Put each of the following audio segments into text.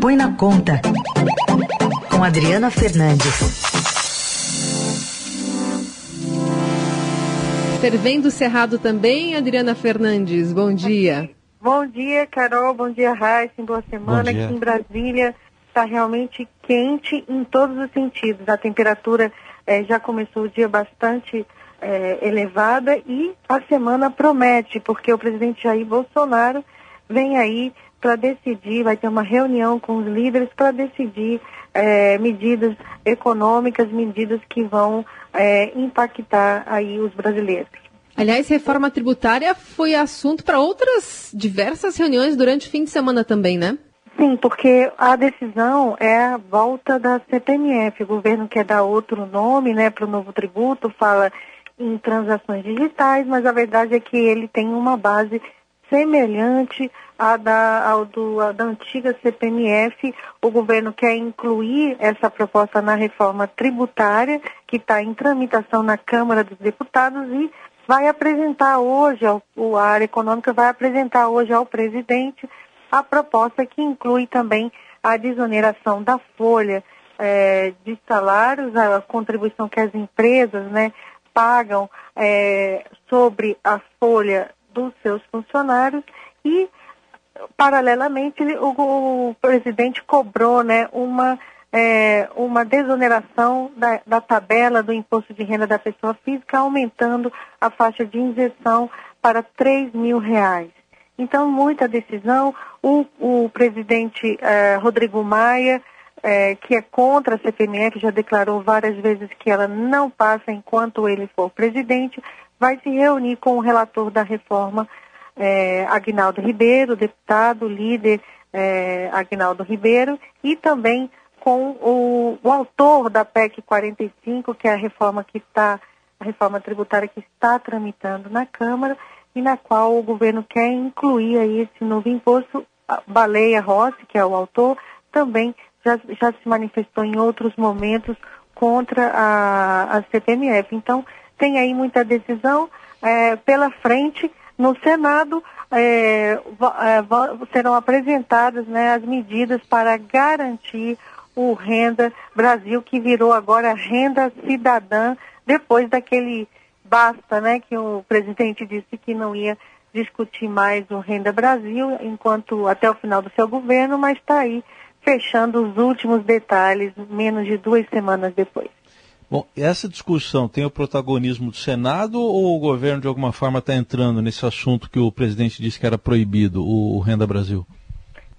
Põe na Conta, com Adriana Fernandes. Fervendo Cerrado também, Adriana Fernandes, bom dia. Bom dia, Carol, bom dia, Raíssa, boa semana. Aqui em Brasília está realmente quente em todos os sentidos. A temperatura eh, já começou o dia bastante eh, elevada e a semana promete, porque o presidente Jair Bolsonaro vem aí para decidir, vai ter uma reunião com os líderes para decidir eh, medidas econômicas, medidas que vão impactar aí os brasileiros. Aliás, reforma tributária foi assunto para outras diversas reuniões durante o fim de semana também, né? Sim, porque a decisão é a volta da CPMF. O governo quer dar outro nome né, para o novo tributo, fala em transações digitais, mas a verdade é que ele tem uma base semelhante à da, ao do, à da antiga CPMF. O governo quer incluir essa proposta na reforma tributária, que está em tramitação na Câmara dos Deputados, e vai apresentar hoje, a área econômica vai apresentar hoje ao presidente a proposta que inclui também a desoneração da folha é, de salários, a contribuição que as empresas né, pagam é, sobre a folha dos seus funcionários e, paralelamente, o, o presidente cobrou né, uma é, uma desoneração da, da, tabela do imposto de renda da pessoa física, aumentando a faixa de isenção para 3 mil reais. Então, muita decisão. O, o presidente é, Rodrigo Maia, é, que é contra a CPMF, já declarou várias vezes que ela não passa enquanto ele for presidente, vai se reunir com o relator da reforma, é, Agnaldo Ribeiro, deputado, líder é, Agnaldo Ribeiro, e também com o, o autor da PEC 45, que é a reforma que está, a reforma tributária que está tramitando na Câmara e na qual o governo quer incluir aí esse novo imposto. Baleia Rossi, que é o autor, também já, já se manifestou em outros momentos contra a, a CPMF. Então, tem aí muita decisão é, pela frente. No Senado é, é, serão apresentadas né, as medidas para garantir o Renda Brasil, que virou agora Renda Cidadã, depois daquele basta, né, que o presidente disse que não ia discutir mais o Renda Brasil, enquanto até o final do seu governo, mas está aí fechando os últimos detalhes, menos de duas semanas depois. Bom, essa discussão tem o protagonismo do Senado ou o governo de alguma forma está entrando nesse assunto que o presidente disse que era proibido, o Renda Brasil?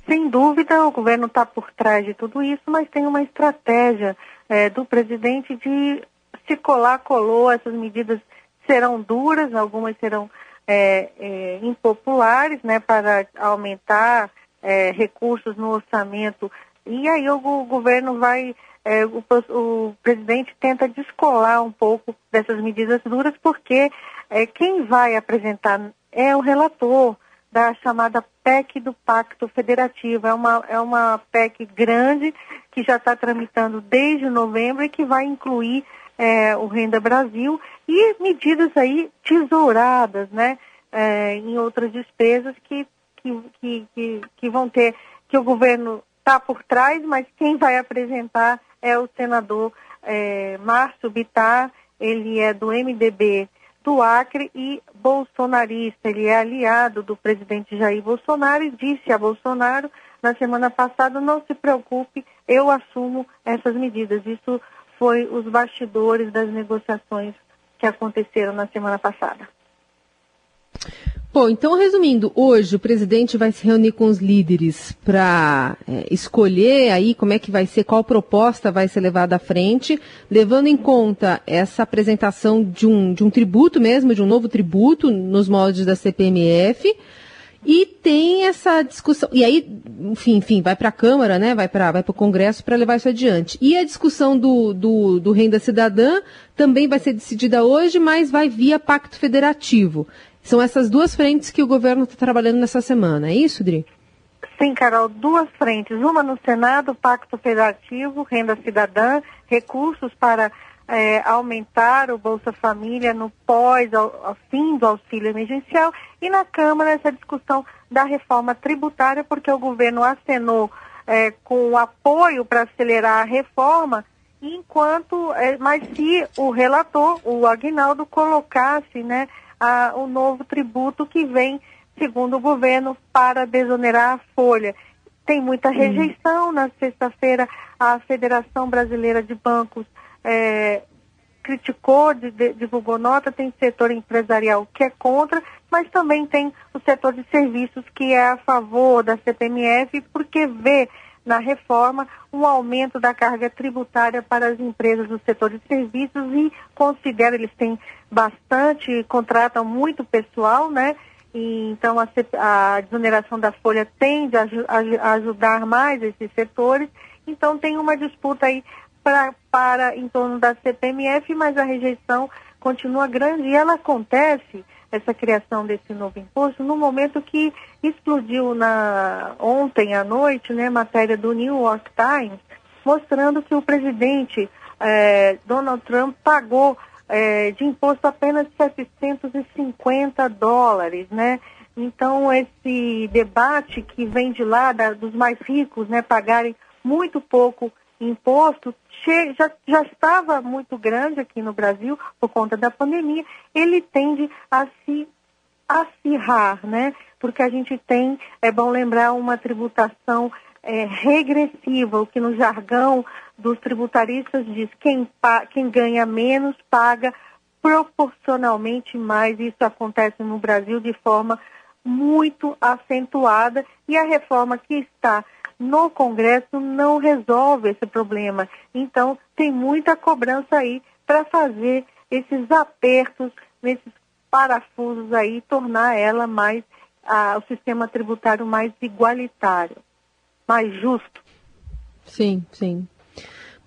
Sem dúvida, o governo está por trás de tudo isso, mas tem uma estratégia é, do presidente de se colar, colou, essas medidas serão duras, algumas serão é, é, impopulares, né, para aumentar é, recursos no orçamento. E aí o, o governo vai, é, o, o, presidente tenta descolar um pouco dessas medidas duras, porque é, quem vai apresentar é o relator da chamada PEC do Pacto Federativo. É uma, é uma PEC grande que já está tramitando desde novembro e que vai incluir é, o Renda Brasil e medidas aí tesouradas, né, é, em outras despesas que, que, que, que, vão ter, que o governo está por trás, mas quem vai apresentar é o senador é, Márcio Bittar, ele é do MDB do Acre e bolsonarista. Ele é aliado do presidente Jair Bolsonaro e disse a Bolsonaro na semana passada: não se preocupe, eu assumo essas medidas. Isso foi os bastidores das negociações que aconteceram na semana passada. Bom, então resumindo, hoje o presidente vai se reunir com os líderes para é, escolher aí como é que vai ser, qual proposta vai ser levada à frente, levando em conta essa apresentação de um, de um tributo mesmo, de um novo tributo nos moldes da CPMF. E tem essa discussão. E aí, enfim, enfim vai para a Câmara, né? Vai para vai o Congresso para levar isso adiante. E a discussão do, do, do renda cidadã também vai ser decidida hoje, mas vai via Pacto Federativo. São essas duas frentes que o governo está trabalhando nessa semana, é isso, Dri? Sim, Carol, duas frentes. Uma no Senado, Pacto Federativo, Renda Cidadã, recursos para é, aumentar o Bolsa Família no pós, ao, ao, fim do auxílio emergencial. E na Câmara, essa discussão da reforma tributária, porque o governo acenou é, com apoio para acelerar a reforma, enquanto, é, mas se o relator, o Agnaldo, colocasse né, o novo tributo que vem, segundo o governo, para desonerar a folha. Tem muita rejeição. Hum. Na sexta-feira, a Federação Brasileira de Bancos é, criticou, de, de, divulgou nota, tem setor empresarial que é contra, mas também tem o setor de serviços que é a favor da CPMF, porque vê na reforma um aumento da carga tributária para as empresas do setor de serviços e considera, eles têm bastante, contratam muito pessoal, né? E, então a, a desoneração da folha tende a, a, a ajudar mais esses setores. Então tem uma disputa aí pra, para em torno da CPMF, mas a rejeição continua grande e ela acontece essa criação desse novo imposto no momento que explodiu na ontem à noite, né, matéria do New York Times, mostrando que o presidente eh, Donald Trump pagou eh, de imposto apenas 750 dólares, né? Então esse debate que vem de lá da, dos mais ricos, né, pagarem muito pouco imposto já, já estava muito grande aqui no Brasil por conta da pandemia, ele tende a se acirrar, né? Porque a gente tem, é bom lembrar, uma tributação é, regressiva, o que no jargão dos tributaristas diz quem, quem ganha menos paga proporcionalmente mais. Isso acontece no Brasil de forma muito acentuada e a reforma que está no Congresso não resolve esse problema. Então, tem muita cobrança aí para fazer esses apertos nesses parafusos aí, tornar ela mais, o sistema tributário mais igualitário, mais justo. Sim, sim.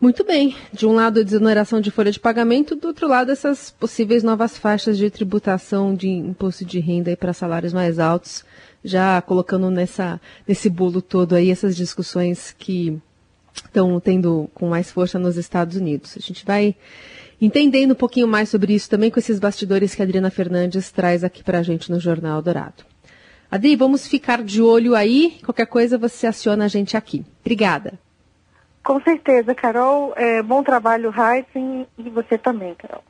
Muito bem. De um lado, a desoneração de folha de pagamento, do outro lado, essas possíveis novas faixas de tributação de imposto de renda para salários mais altos já colocando nessa, nesse bolo todo aí essas discussões que estão tendo com mais força nos Estados Unidos. A gente vai entendendo um pouquinho mais sobre isso também com esses bastidores que a Adriana Fernandes traz aqui para a gente no Jornal Dourado. Adri, vamos ficar de olho aí. Qualquer coisa você aciona a gente aqui. Obrigada. Com certeza, Carol. É, bom trabalho, Heisen, e você também, Carol.